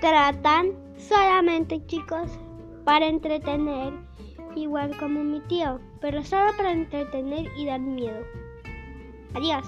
tratan solamente, chicos, para entretener, igual como mi tío, pero solo para entretener y dar miedo. Adiós.